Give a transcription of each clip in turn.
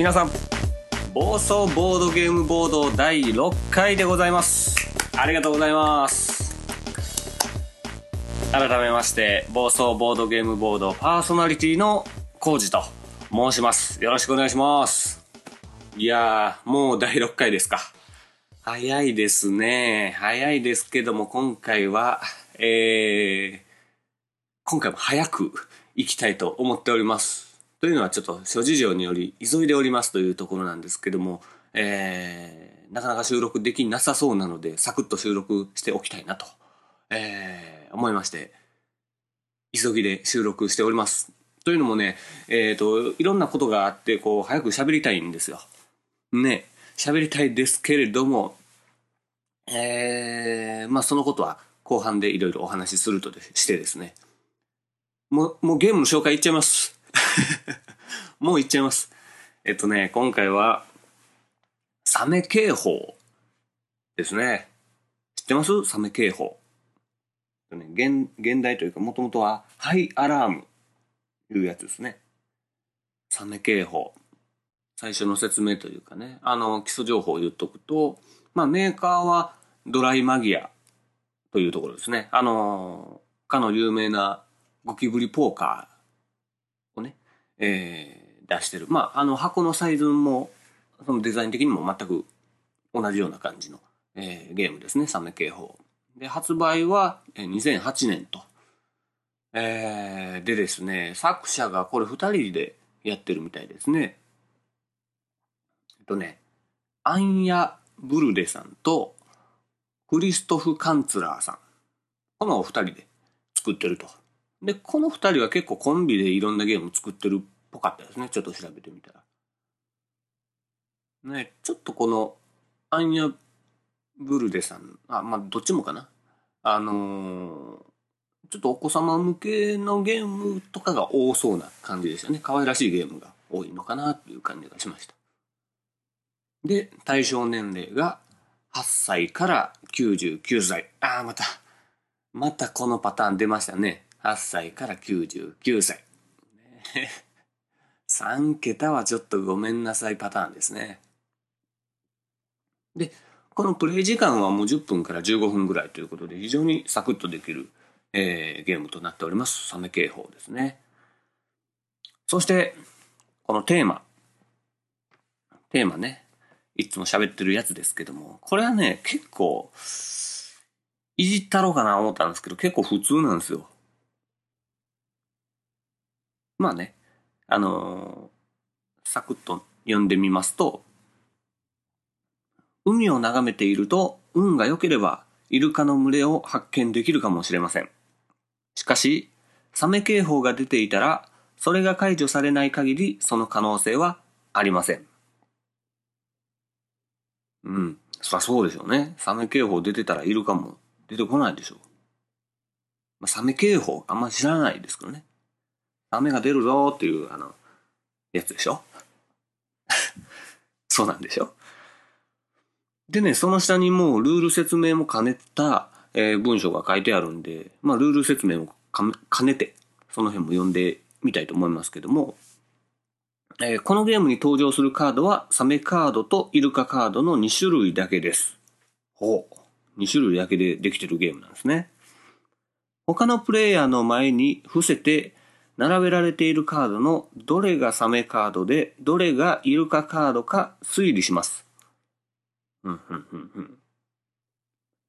皆さん暴走ボードゲームボード第6回でございます。ありがとうございます。改めまして暴走ボードゲームボードパーソナリティのコウジと申します。よろしくお願いします。いやーもう第6回ですか。早いですね。早いですけども今回はえー、今回も早く行きたいと思っております。というのはちょっと諸事情により急いでおりますというところなんですけども、えー、なかなか収録できなさそうなので、サクッと収録しておきたいなと、えー、思いまして、急ぎで収録しております。というのもね、えっ、ー、と、いろんなことがあって、こう、早く喋りたいんですよ。ね、喋りたいですけれども、えー、まあそのことは後半でいろいろお話しするとしてですね、もう、もうゲームの紹介いっちゃいます。もういっちゃいます。えっとね、今回は、サメ警報ですね。知ってます？サメ警報。現現代というか、もともとは、ハイアラームというやつですね。サメ警報。最初の説明というかね、あの、基礎情報を言っとくと、まあ、メーカーはドライマギアというところですね。あの、かの有名なゴキブリポーカー、えー、出してる。まあ、あの箱のサイズも、そのデザイン的にも全く同じような感じの、えー、ゲームですね、サメ警報。で、発売は2008年と。えー、でですね、作者がこれ2人でやってるみたいですね。えっとね、アンヤ・ブルデさんとクリストフ・カンツラーさん。このお二人で作ってると。で、この二人は結構コンビでいろんなゲーム作ってるっぽかったですね。ちょっと調べてみたら。ね、ちょっとこの、アンヤ・ブルデさん、あ、まあ、どっちもかな。あのー、ちょっとお子様向けのゲームとかが多そうな感じでしたね。可愛らしいゲームが多いのかなっていう感じがしました。で、対象年齢が8歳から99歳。ああ、また、またこのパターン出ましたね。8歳から99歳。3桁はちょっとごめんなさいパターンですね。で、このプレイ時間はもう10分から15分ぐらいということで非常にサクッとできる、えー、ゲームとなっております。サメ警報ですね。そして、このテーマ。テーマね。いつも喋ってるやつですけども、これはね、結構、いじったろうかな思ったんですけど、結構普通なんですよ。まあね、あのー、サクッと読んでみますと、海を眺めていると、運が良ければ、イルカの群れを発見できるかもしれません。しかし、サメ警報が出ていたら、それが解除されない限り、その可能性はありません。うん。そりゃそうでしょうね。サメ警報出てたらイルカも出てこないでしょう。ま、サメ警報あんま知らないですけどね。雨が出るぞっていう、あの、やつでしょ？そうなんでしょ？でね、その下にもうルール説明も兼ねた、えー、文章が書いてあるんで、まあルール説明も兼ねて、その辺も読んでみたいと思いますけども、えー、このゲームに登場するカードはサメカードとイルカカードの2種類だけです。ほう。2種類だけでできてるゲームなんですね。他のプレイヤーの前に伏せて並べられているカードのどれがサメカードで、どれがイルカカードか推理します。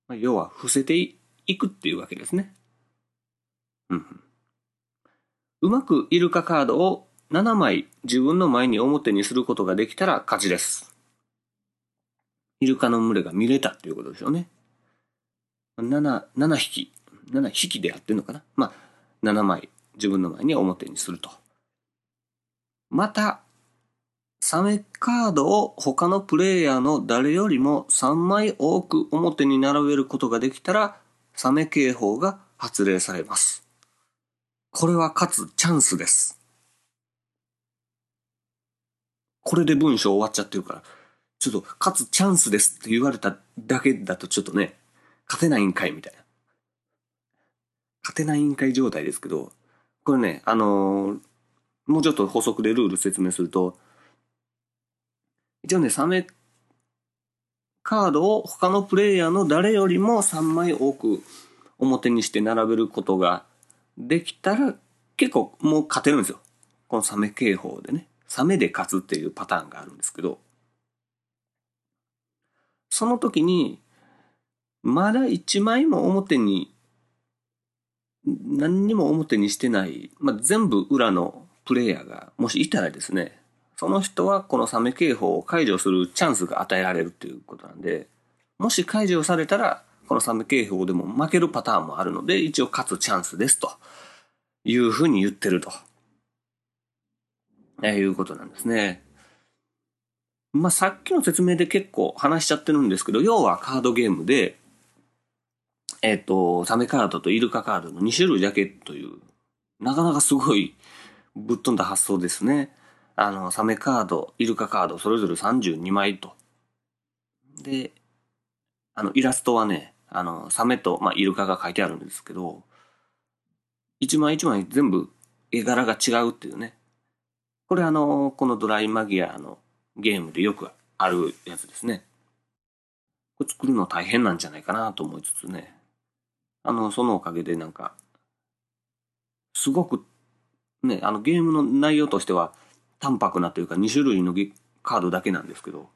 ま、要は、伏せていくっていうわけですね。うんうん。うまくイルカカードを7枚自分の前に表にすることができたら勝ちです。イルカの群れが見れたっていうことですよね。7、7匹。7匹でやってんのかなまあ、7枚自分の前に表にすると。また、サメカードを他のプレイヤーの誰よりも3枚多く表に並べることができたら、サメ警報が発令されます。これはかつチャンスです。これで文章終わっちゃってるから、ちょっと、かつチャンスですって言われただけだとちょっとね、勝てないんかいみたいな。勝てないんかい状態ですけど、これね、あのー、もうちょっと補足でルール説明すると、一応ね、サメカードを他のプレイヤーの誰よりも3枚多く表にして並べることができたら結構もう勝てるんですよ。このサメ警報でね。サメで勝つっていうパターンがあるんですけど、その時に、まだ1枚も表に、何にも表にしてない、まあ、全部裏のプレイヤーがもしいたらですね、その人はこのサメ警報を解除するチャンスが与えられるっていうことなんで、もし解除されたら、このサメ警報でも負けるパターンもあるので、一応勝つチャンスですというふうに言ってると。え、いうことなんですね。まあ、さっきの説明で結構話しちゃってるんですけど、要はカードゲームで、えっ、ー、と、サメカードとイルカカードの2種類だけという、なかなかすごいぶっ飛んだ発想ですね。あの、サメカード、イルカカード、それぞれ32枚と。で、あの、イラストはね、あの、サメと、まあ、イルカが書いてあるんですけど、一枚一枚全部絵柄が違うっていうね。これあの、このドライマギアのゲームでよくあるやつですね。これ作るの大変なんじゃないかなと思いつつね。あの、そのおかげでなんか、すごく、ね、あのゲームの内容としては、淡白なというか2種類のカードだけなんですけど、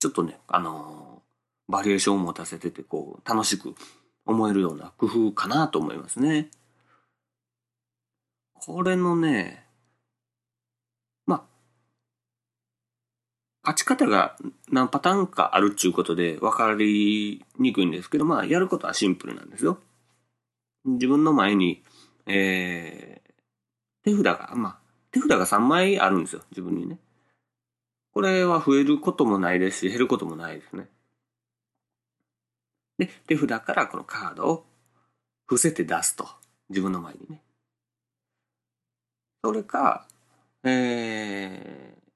ちょっとね、あのー、バリエーションを持たせてて、こう、楽しく思えるような工夫かなと思いますね。これのね、まあ、勝ち方が何パターンかあるっちゅうことで分かりにくいんですけど、まあ、やることはシンプルなんですよ。自分の前に、えー、手札が、まあ、手札が3枚あるんですよ、自分にね。これは増えることもないですし、減ることもないですね。で、手札からこのカードを伏せて出すと。自分の前にね。それか、えー、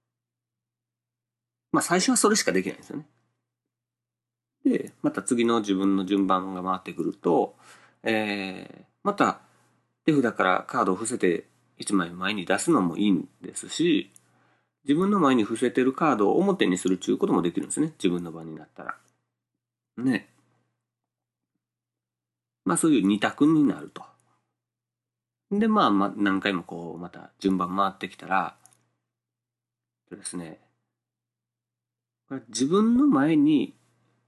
まあ最初はそれしかできないんですよね。で、また次の自分の順番が回ってくると、えー、また手札からカードを伏せて1枚前に出すのもいいんですし、自分の前に伏せてるカードを表にするっていうこともできるんですね。自分の場になったら。ね。まあそういう二択になると。で、まあ、ま何回もこう、また順番回ってきたら、ですね、自分の前に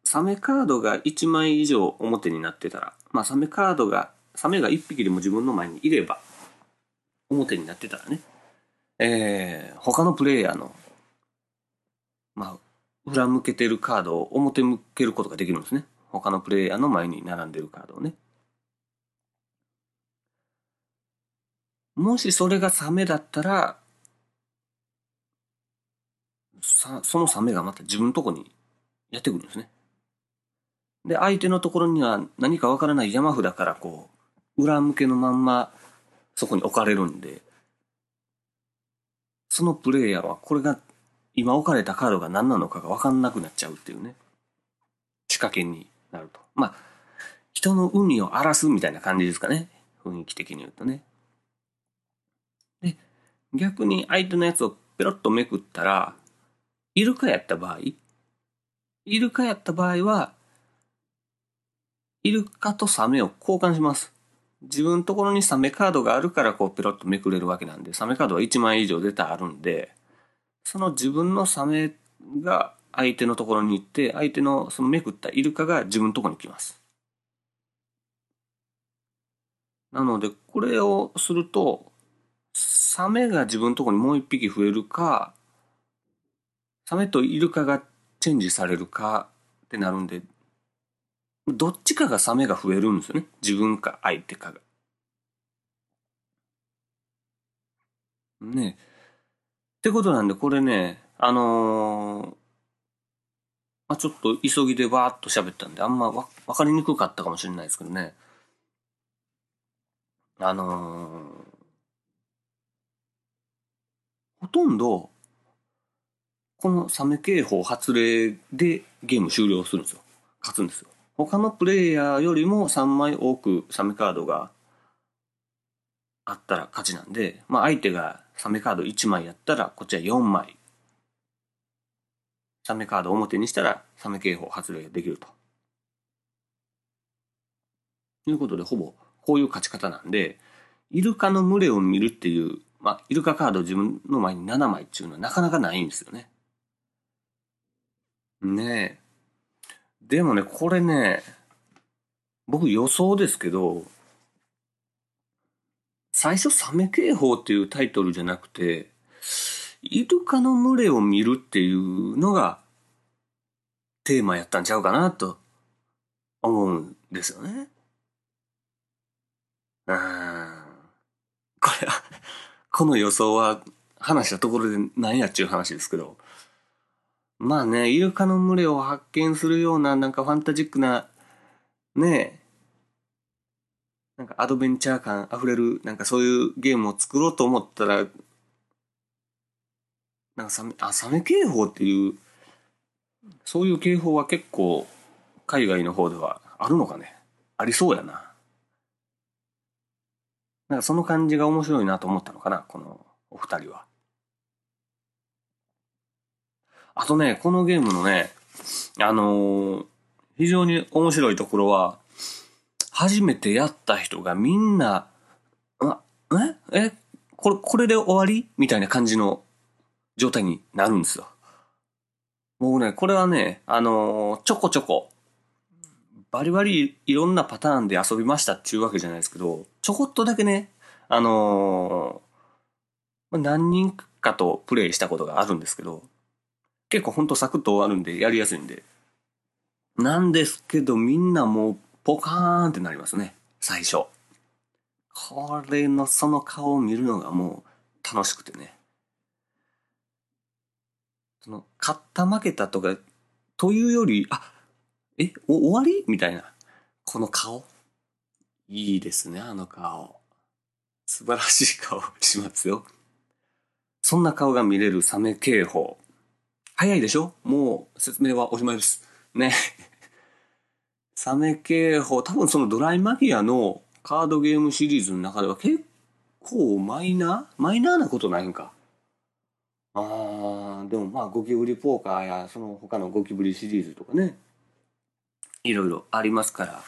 サメカードが1枚以上表になってたら、まあサメカードが、サメが1匹でも自分の前にいれば、表になってたらね、えー、他のプレイヤーの、まあ、裏向けてるカードを表向けることができるんですね。他のプレイヤーの前に並んでるカードをね。もしそれがサメだったら、さそのサメがまた自分のとこにやってくるんですね。で、相手のところには何かわからない山札からこう、裏向けのまんまそこに置かれるんで、そのプレイヤーはこれが今置かれたカードが何なのかが分かんなくなっちゃうっていうね、仕掛けになると。まあ、人の海を荒らすみたいな感じですかね。雰囲気的に言うとね。で、逆に相手のやつをペロッとめくったら、イルカやった場合、イルカやった場合は、イルカとサメを交換します。自分のところにサメカードがあるからこうペロッとめくれるわけなんで、サメカードは1枚以上絶対あるんで、その自分のサメが相手のところに行って、相手のそのめくったイルカが自分のところに来ます。なので、これをすると、サメが自分のところにもう一匹増えるか、サメとイルカがチェンジされるかってなるんで、どっちかがサメが増えるんですよね。自分か相手かが。ねってことなんで、これね、あのー、まあ、ちょっと急ぎでわーっと喋ったんで、あんまわ分かりにくかったかもしれないですけどね。あのー、ほとんど、このサメ警報発令でゲーム終了するんですよ。勝つんですよ。他のプレイヤーよりも3枚多くサメカードがあったら勝ちなんで、まあ相手がサメカード1枚やったら、こっちは4枚サメカードを表にしたらサメ警報発令できると。ということで、ほぼこういう勝ち方なんで、イルカの群れを見るっていう、まあ、イルカカード自分の前に7枚っていうのはなかなかないんですよね。ねえ。でもね、これね、僕予想ですけど、最初サメ警報っていうタイトルじゃなくて、イルカの群れを見るっていうのがテーマやったんちゃうかなと思うんですよね。うん。これは、この予想は話したところで何やっちゅう話ですけど。まあね、イルカの群れを発見するようななんかファンタジックな、ねなんかアドベンチャー感溢れる、なんかそういうゲームを作ろうと思ったら、なんかサメ、あ、サメ警報っていう、そういう警報は結構海外の方ではあるのかね。ありそうやな。なんかその感じが面白いなと思ったのかな、このお二人は。あとね、このゲームのね、あのー、非常に面白いところは、初めてやった人がみんな、あ、ええこれ、これで終わり？みたいな感じの状態になるんですよ。もうね、これはね、あのー、ちょこちょこ、バリバリいろんなパターンで遊びましたっていうわけじゃないですけど、ちょこっとだけね、あのー、何人かとプレイしたことがあるんですけど、結構ほんとサクッと終わるんでやりやすいんで。なんですけど、みんなもうポカーンってなりますね、最初。これのその顔を見るのがもう楽しくてね。その、勝った負けたとか、というより、あ、え、お終わり？みたいな。この顔。いいですね、あの顔。素晴らしい顔しますよ。そんな顔が見れるサメ警報。早いでしょ？もう説明はおしまいです。ね。サメ警報、多分そのドライマギアのカードゲームシリーズの中では結構マイナー？マイナーなことないんか？あー、でもまあゴキブリポーカーやその他のゴキブリシリーズとかね。いろいろありますから。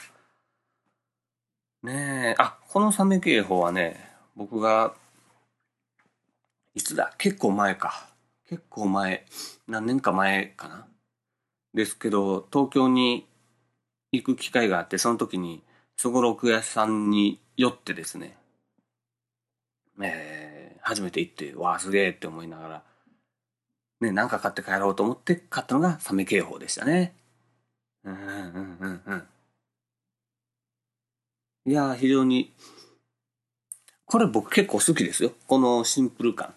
ねえ、あ、このサメ警報はね、僕が、いつだ？結構前か。結構前。何年か前かな？ですけど、東京に行く機会があって、その時に、そごろく屋さんに寄ってですね、えー、初めて行って、わあ、すげえって思いながら、ね、なんか買って帰ろうと思って買ったのがサメ警報でしたね。うんうんうんうん。いや、非常に、これ僕結構好きですよ。このシンプル感。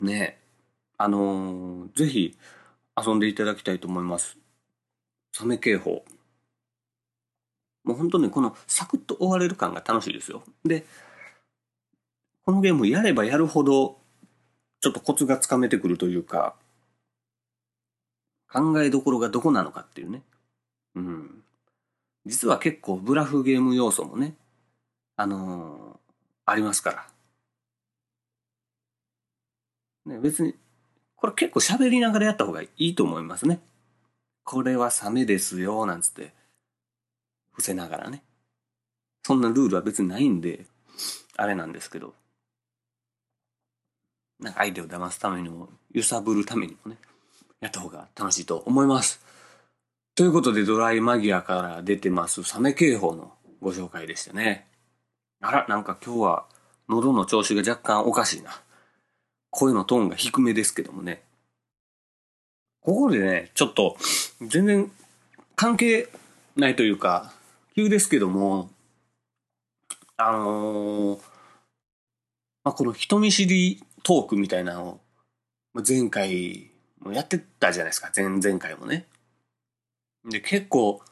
ねあのー、ぜひ遊んでいただきたいと思います。サメ警報。もう本当にこのサクッと終われる感が楽しいですよ。で、このゲームやればやるほど、ちょっとコツがつかめてくるというか、考えどころがどこなのかっていうね。うん。実は結構ブラフゲーム要素もね、あのー、ありますから。ね、別に、これ結構喋りながらやった方がいいと思いますね。これはサメですよ、なんつって、伏せながらね。そんなルールは別にないんで、あれなんですけど。なんか相手を騙すためにも、揺さぶるためにもね、やった方が楽しいと思います。ということで、ドライマギアから出てますサメ警報のご紹介でしたね。あら、なんか今日は喉の調子が若干おかしいな。声のトーンが低めですけどもね。ここでね、ちょっと、全然関係ないというか、急ですけども、あのー、まあ、この人見知りトークみたいなのを、前回もやってたじゃないですか、前々回もね。で、結構、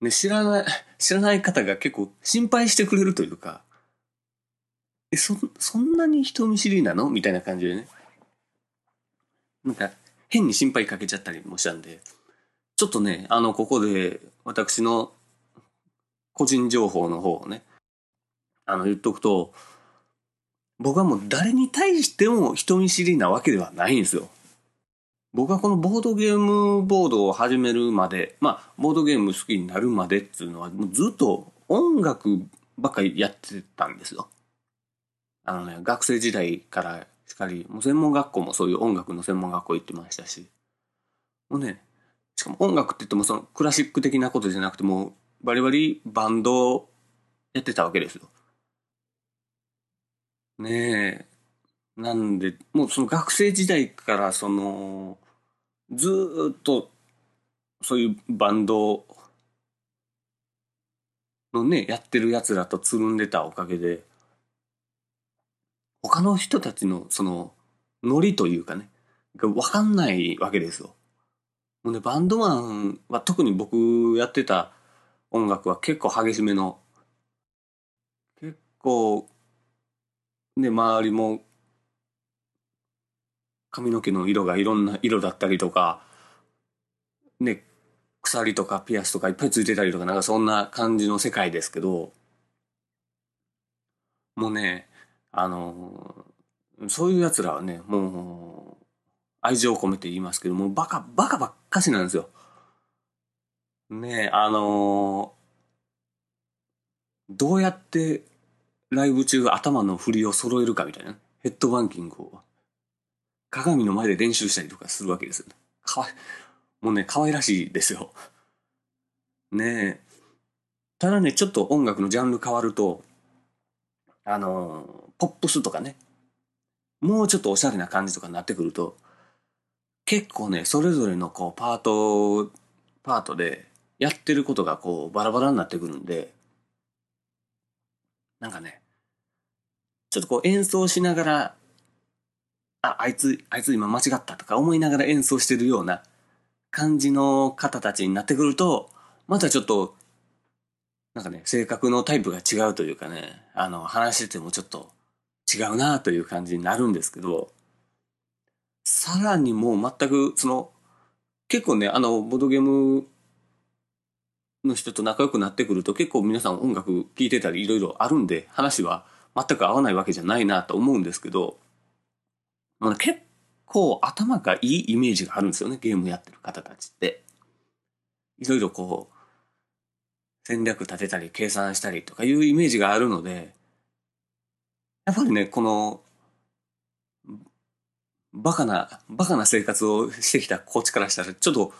ね、知らない、知らない方が結構心配してくれるというか、え、そ、そんなに人見知りなの？みたいな感じでね。なんか、変に心配かけちゃったりもしたんで、ちょっとね、あの、ここで、私の個人情報の方をね、あの、言っとくと、僕はもう誰に対しても人見知りなわけではないんですよ。僕はこのボードゲームボードを始めるまで、まあ、ボードゲーム好きになるまでっていうのは、もうずっと音楽ばっかりやってたんですよ。あのね、学生時代からしかり、もう専門学校もそういう音楽の専門学校行ってましたし、もうね、しかも音楽って言ってもそのクラシック的なことじゃなくてもうバリバリバンドやってたわけですよ。ねえ。なんで、もうその学生時代からその、ずっとそういうバンドのね、やってる奴らとつるんでたおかげで、他の人たちのその、ノリというかね、わかんないわけですよ。もうね、バンドマンは特に僕やってた音楽は結構激しめの、結構、ね、周りも髪の毛の色がいろんな色だったりとか、ね、鎖とかピアスとかいっぱいついてたりとか、なんかそんな感じの世界ですけど、もうね、あの、そういう奴らはね、もう、愛情を込めて言いますけどもう、バカ、バカばっかしなんですよ。ねえあのどうやってライブ中頭の振りを揃えるかみたいな。ヘッドバンキングを。鏡の前で練習したりとかするわけですよ。かわい、もうね、可愛らしいですよ。ねえ。ただね、ちょっと音楽のジャンル変わると、あの、ポップスとかね、もうちょっとおしゃれな感じとかになってくると、結構ね、それぞれのこう、パート、パートでやってることがこう、バラバラになってくるんで、なんかね、ちょっとこう演奏しながら、あ、あいつ、あいつ今間違ったとか思いながら演奏してるような感じの方たちになってくると、またちょっと、なんかね、性格のタイプが違うというかね、あの、話しててもちょっと違うなという感じになるんですけど、さらにもう全く、その、結構ね、あの、ボードゲームの人と仲良くなってくると結構皆さん音楽聴いてたりいろいろあるんで話は全く合わないわけじゃないなと思うんですけど、まあ、結構頭がいいイメージがあるんですよね、ゲームやってる方たちって。いろいろこう、戦略立てたり計算したりとかいうイメージがあるので、やっぱりね、この、バカな、バカな生活をしてきたこっちからしたら、ちょっと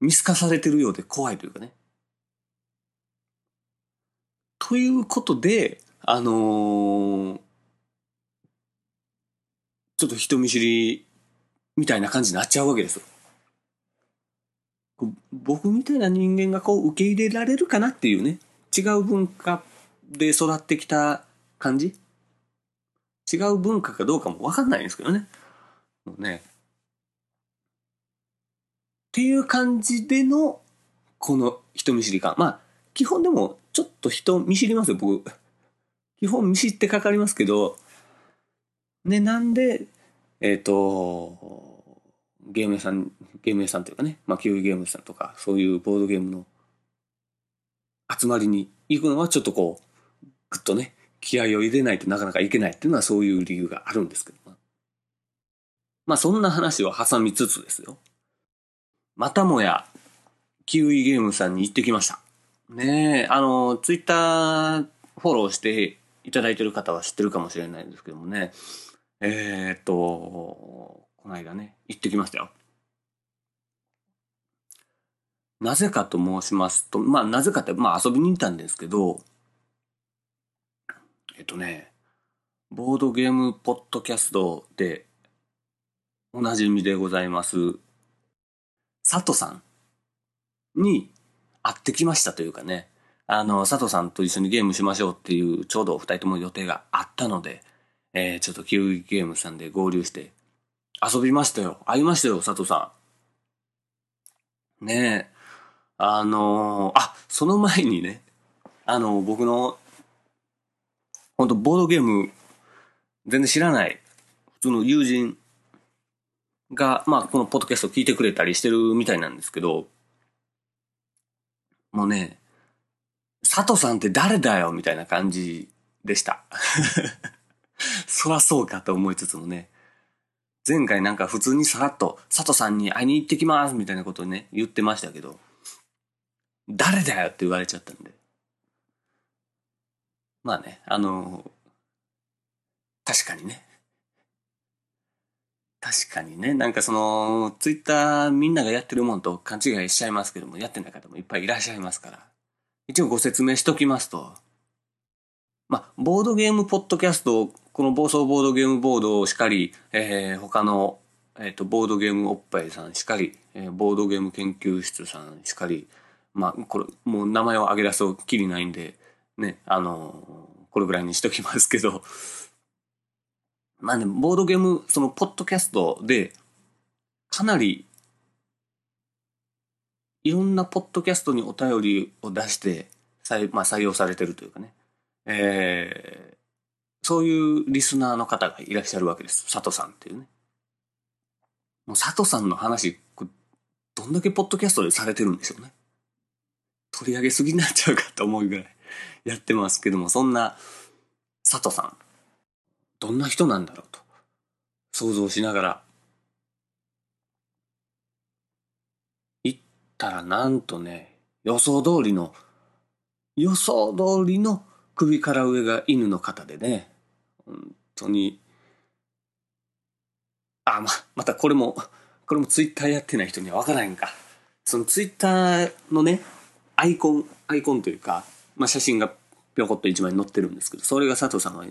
見透かされてるようで怖いというかね。ということで、あのー、ちょっと人見知りみたいな感じになっちゃうわけですよ。僕みたいな人間がこう受け入れられるかなっていうね、違う文化で育ってきた感じ？違う文化かどうかもわかんないんですけどね。もうね。っていう感じでの、この人見知り感。まあ、基本でもちょっと人見知りますよ、僕。基本見知ってかかりますけど、ね、なんで、えっ、ー、と、ゲーム屋さん、ゲーム屋さんというかね、まあ、キウイゲームさんとか、そういうボードゲームの集まりに行くのはちょっとこう、ぐっとね、気合を入れないとなかなかいけないっていうのはそういう理由があるんですけど。まあそんな話を挟みつつですよ。またもや、キウイゲームさんに行ってきました。ねえ、あの、ツイッターフォローしていただいてる方は知ってるかもしれないんですけどもね。えー、っと、この間ね、行ってきましたよ。なぜかと申しますと、まあなぜかって、まあ遊びに行ったんですけど、えっとね、ボードゲームポッドキャストでおなじみでございます、佐藤さんに会ってきましたというかね、あの、佐藤さんと一緒にゲームしましょうっていう、ちょうどお二人とも予定があったので、えー、ちょっとキウイゲームさんで合流して遊びましたよ。会いましたよ、佐藤さん。ねえ。あのー、あ、その前にね、あの、僕の、本当ボードゲーム、全然知らない、普通の友人が、まあ、このポッドキャスト聞いてくれたりしてるみたいなんですけど、もうね、佐藤さんって誰だよみたいな感じでした。そらそうかと思いつつもね、前回なんか普通にさらっと佐藤さんに会いに行ってきますみたいなことをね、言ってましたけど、誰だよって言われちゃったんで。まあね、あの、確かにね。確かにね、なんかその、ツイッターみんながやってるもんと勘違いしちゃいますけども、やってない方もいっぱいいらっしゃいますから。一応ご説明しときますと、まあ、ボードゲームポッドキャスト、この暴走ボードゲームボードをしかり、えー、他の、えっ、ー、と、ボードゲームおっぱいさんしかり、えー、ボードゲーム研究室さんしかり、まあ、これ、もう名前を挙げ出すときりないんで、ね、あの、これぐらいにしときますけど、まあね、ボードゲーム、その、ポッドキャストで、かなり、いろんなポッドキャストにお便りを出して、採,、まあ、採用されてるというかね、えー、そういうリスナーの方がいらっしゃるわけです。佐藤さんっていうね。もう佐藤さんの話、どんだけポッドキャストでされてるんでしょうね。取り上げすぎになっちゃうかと思うぐらいやってますけども、そんな佐藤さん、どんな人なんだろうと想像しながら行ったらなんとね、予想通りの、予想通りの首から上が犬の方でね、本当に、あ、ま、またこれも、これもツイッターやってない人にはわからへんか。そのツイッターのね、アイコン、アイコンというか、まあ、写真がぴょこっと一枚載ってるんですけど、それが佐藤さんは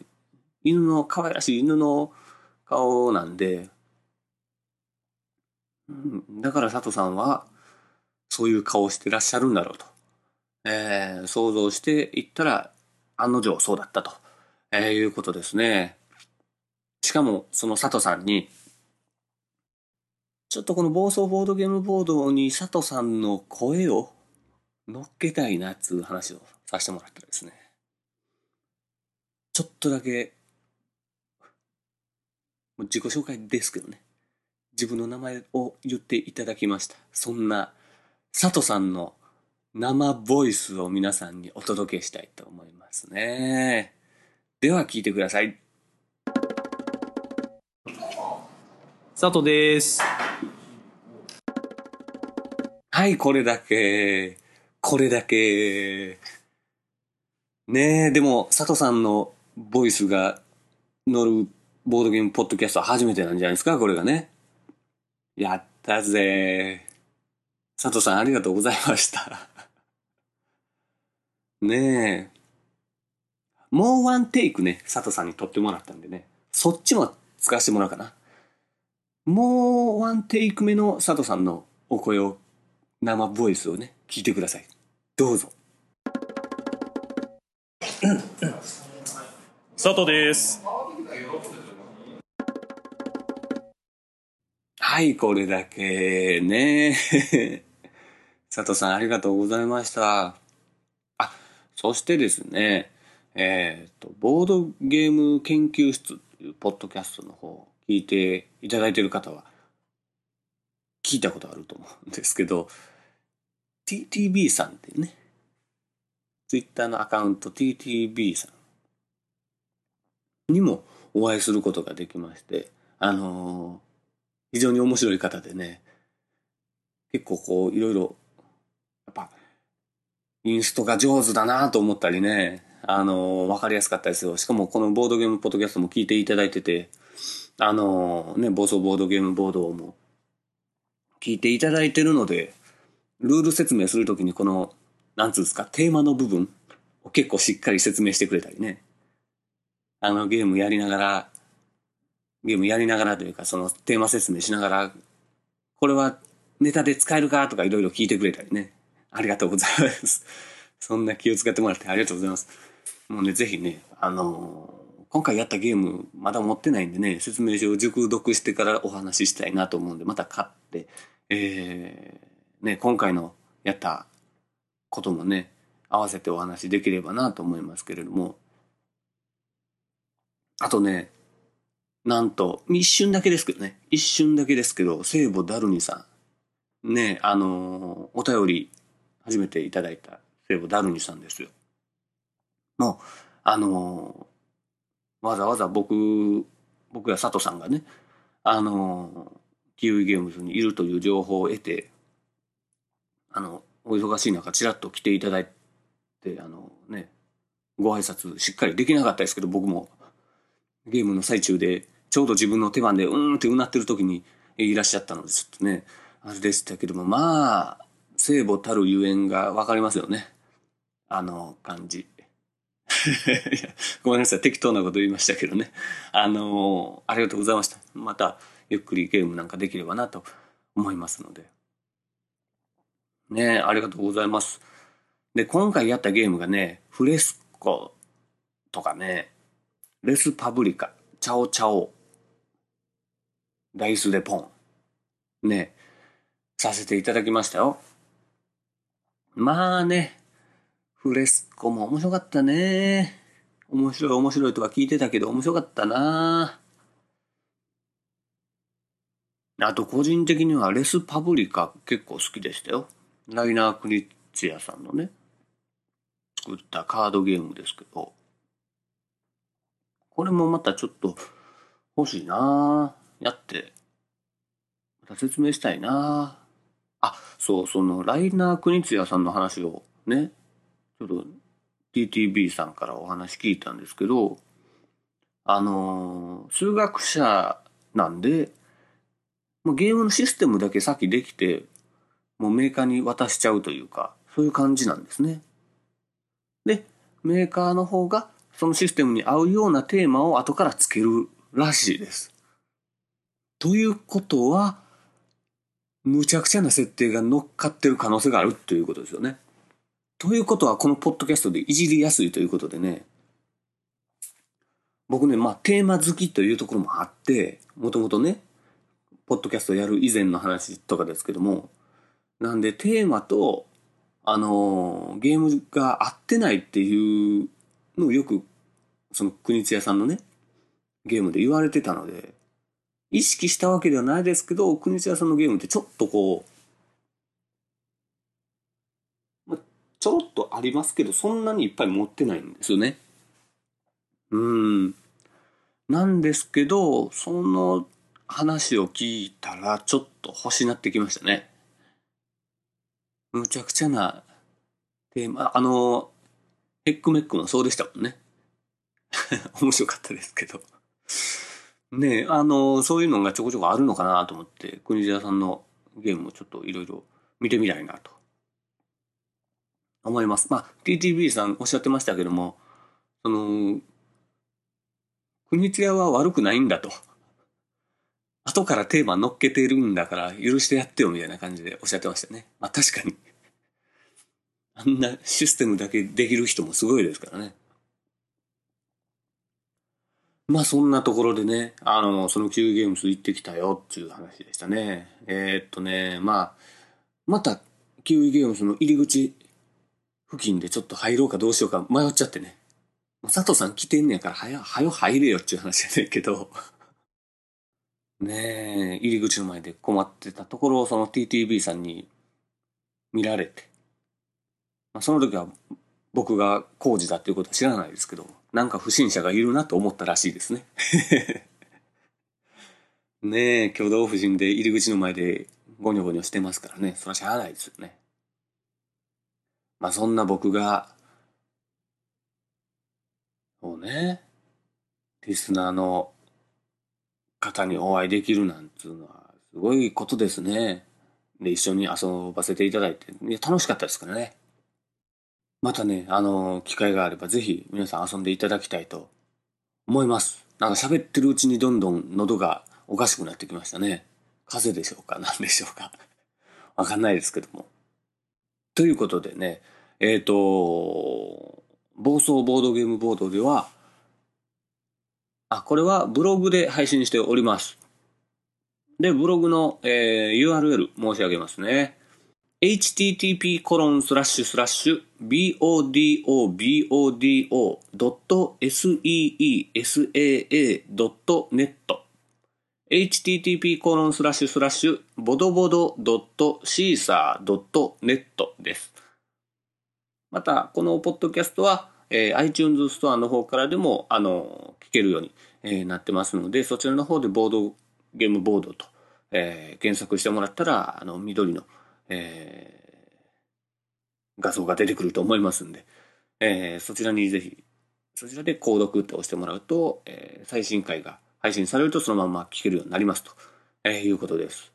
犬の、可愛らしい犬の顔なんで、うん、だから佐藤さんは、そういう顔をしてらっしゃるんだろうと。えー、想像していったら、案の定そうだったと、えー、いうことですね。しかも、その佐藤さんに、ちょっとこの暴走ボードゲームボードに佐藤さんの声を乗っけたいなっつう話をさせてもらったらですね。ちょっとだけ、もう自己紹介ですけどね。自分の名前を言っていただきました。そんな佐藤さんの生ボイスを皆さんにお届けしたいと思いますね。では聞いてください。佐藤です。はい、これだけ。これだけ。ねえ、でも、佐藤さんのボイスが乗るボードゲームポッドキャストは初めてなんじゃないですか、これがね。やったぜ。佐藤さんありがとうございました。ねえ。もうワンテイクね、佐藤さんに撮ってもらったんでね、そっちも使わせてもらおうかな。もうワンテイク目の佐藤さんのお声を、生ボイスをね、聞いてください。どうぞ。佐藤です。はい、これだけね。佐藤さんありがとうございました。そしてですね、えっ、ー、と、ボードゲーム研究室というポッドキャストの方、聞いていただいている方は、聞いたことあると思うんですけど、TTB さんっていうね、ツイッターのアカウント TTB さん。にもお会いすることができまして、あのー、非常に面白い方でね、結構こう、いろいろインストが上手だなと思ったりね、あの、わかりやすかったですよ。しかもこのボードゲームポッドキャストも聞いていただいてて、あの、ね、暴走ボードゲームボードも聞いていただいてるので、ルール説明するときにこの、なんつうんですか、テーマの部分を結構しっかり説明してくれたりね。あの、ゲームやりながら、ゲームやりながらというか、そのテーマ説明しながら、これはネタで使えるか？とかいろいろ聞いてくれたりね。ありがとうございます。そんな気を使ってもらってありがとうございます。もうね、ぜひね、あのー、今回やったゲームまだ持ってないんでね、説明書を熟読してからお話ししたいなと思うんで、また買って、えー、ね、今回のやったこともね、合わせてお話できればなと思いますけれども、あとね、なんと、一瞬だけですけどね、一瞬だけですけど、聖母ダルニさん、ね、あの、お便り初めていただいた聖母ダルニさんですよ。の、あのわざわざ僕、僕や佐藤さんがね、あの、キウイゲームズにいるという情報を得て、あの、お忙しい中、ちらっと来ていただいて、あのね、ご挨拶しっかりできなかったですけど、僕もゲームの最中で、ちょうど自分の手番でうーんってうなってる時にいらっしゃったので、ちょっとね、あれでしたけども、まあ、聖母たるゆえんがわかりますよね。あの感じ。ごめんなさい、適当なこと言いましたけどね。あのありがとうございました。また、ゆっくりゲームなんかできればなと思いますので。ねありがとうございます。で、今回やったゲームがね、フレスコとかね、レスパブリカ、チャオチャオ、ダイスでポン、ね、させていただきましたよ。まあね、フレスコも面白かったね。面白い面白いとか聞いてたけど面白かったなあと個人的にはレスパブリカ結構好きでしたよ。ライナー・クリッツヤさんのね、作ったカードゲームですけど、これもまたちょっと欲しいな。やって、また説明したいな。あ、そう、そのライナー・クニツヤさんの話をね、ちょっと TTB さんからお話聞いたんですけど、あの数学者なんで、ゲームのシステムだけ先できて、もうメーカーに渡しちゃうというか、そういう感じなんですね。で、メーカーの方がそのシステムに合うようなテーマを後からつけるらしいです。ということは、むちゃくちゃな設定が乗っかってる可能性があるということですよね。ということは、このポッドキャストでいじりやすいということでね、僕ね、まあテーマ好きというところもあって、もともとね、ポッドキャストやる以前の話とかですけども、なんでテーマと、あのー、ゲームが合ってないっていうのをよく、その国津屋さんのね、ゲームで言われてたので、意識したわけではないですけど、国津屋さんのゲームってちょっとこう、ま、ちょろっとありますけど、そんなにいっぱい持ってないんですよね。うん。なんですけど、その話を聞いたら、ちょっと欲しなってきましたね。むちゃくちゃなテーマ、あの、ヘックメックもそうでしたもんね。面白かったですけど。ねあの、そういうのがちょこちょこあるのかなと思って、国枝さんのゲームをちょっといろいろ見てみたいなと思います。まあ、TTB さんおっしゃってましたけども、その、国津屋は悪くないんだと。後からテーマ乗っけてるんだから許してやってよみたいな感じでおっしゃってましたね。まあ確かに。あんなシステムだけできる人もすごいですからね。まあそんなところでね、あの、その Q ゲームス行ってきたよっていう話でしたね。えー、っとね、まあ、またキウイゲームスの入り口付近でちょっと入ろうかどうしようか迷っちゃってね。佐藤さん来てんねやから、はよ、はよ入れよっていう話やねんけど。ねえ、入り口の前で困ってたところをその TTB さんに見られて。まあ、その時は僕が工事だっていうことは知らないですけど、なんか不審者がいるなと思ったらしいですね。ねえ、挙動不審で入り口の前でゴニョゴニョしてますからね。それはしゃあないですよね。まあそんな僕が、そうね、リスナーの方にお会いできるなんつうのは、すごいことですね。で、一緒に遊ばせていただいて、いや楽しかったですからね。またね、あの、機会があればぜひ皆さん遊んでいただきたいと思います。なんか喋ってるうちにどんどん喉がおかしくなってきましたね。風邪でしょうか 何でしょうかわかんないですけども。ということでね、えっ、ー、と、暴走ボードゲームボードでは、あ、これはブログで配信しております。で、ブログの、えー、URL 申し上げますね。Http コロンスラッシュスラッシュ bodobodo.seesaa.net http コロンスラッシュスラッシュボドボド .caesar.net です。また、このポッドキャストは、えー iTunes ストアの方からでも、あの、聞けるように、えーなってますので、そちらの方でボード、ゲームボードと、えー検索してもらったら、あの、緑の、えー画像が出てくると思いますんで、えーそちらにぜひ、そちらで購読って押してもらうと、えー最新回が配信されるとそのまま聞けるようになりますと、えーいうことです。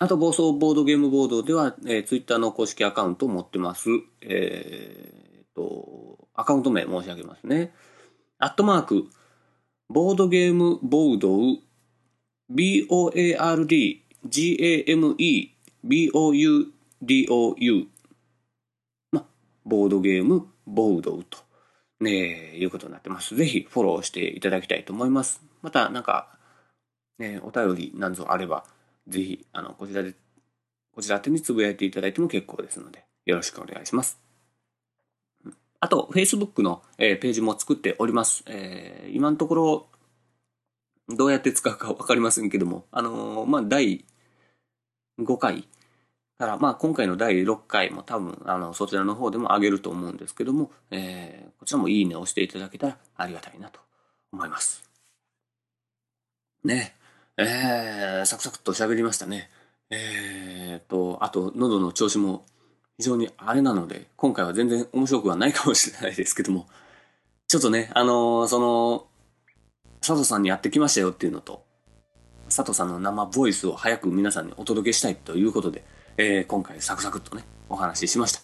あと、暴走ボードゲームボードでは、えー、ツイッターの公式アカウントを持ってます。えーと、アカウント名申し上げますね。アットマーク、ボードゲームボード、B-O-A-R-D、G-A-M-E、B-O-U-D-O-U。ま、ボードゲームボードウと、ね、いうことになってます。ぜひフォローしていただきたいと思います。また、なんか、ね、お便りなんぞあれば、ぜひ、あの、こちらで、こちら宛てにつぶやいていただいても結構ですので、よろしくお願いします。あと、Facebook の、えーページも作っております。えー今のところ、どうやって使うかわかりませんけども、あのーまあ、第5回から、まあ、今回の第6回も多分、あの、そちらの方でも上げると思うんですけども、えーこちらもいいねを押していただけたらありがたいなと思います。ね。えー、サクサクっと喋りましたね。えーと、あと、喉の調子も非常にあれなので、今回は全然面白くはないかもしれないですけども、ちょっとね、あのーその、佐藤さんにやってきましたよっていうのと、佐藤さんの生ボイスを早く皆さんにお届けしたいということで、えー今回サクサクっとね、お話ししました。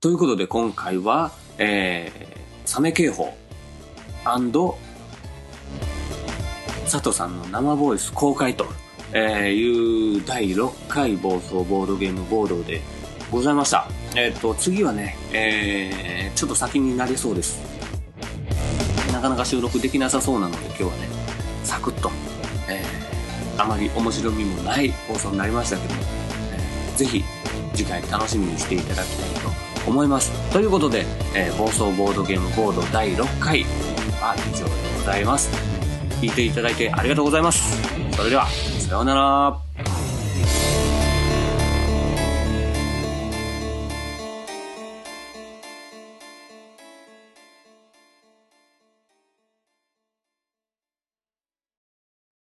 ということで今回は、えー、サメ警報佐藤さんの生ボイス公開と、えーいう第6回暴走ボードゲームボードでございました。えっ、と、次はね、えーちょっと先になりそうです。なかなか収録できなさそうなので今日はね、サクッと、あまり面白みもない放送になりましたけど、えーぜひ次回楽しみにしていただきたいと思います。ということで、えー暴走ボードゲームボード第6回は以上でございます。聞いていただいてありがとうございます。それでは、さようなら。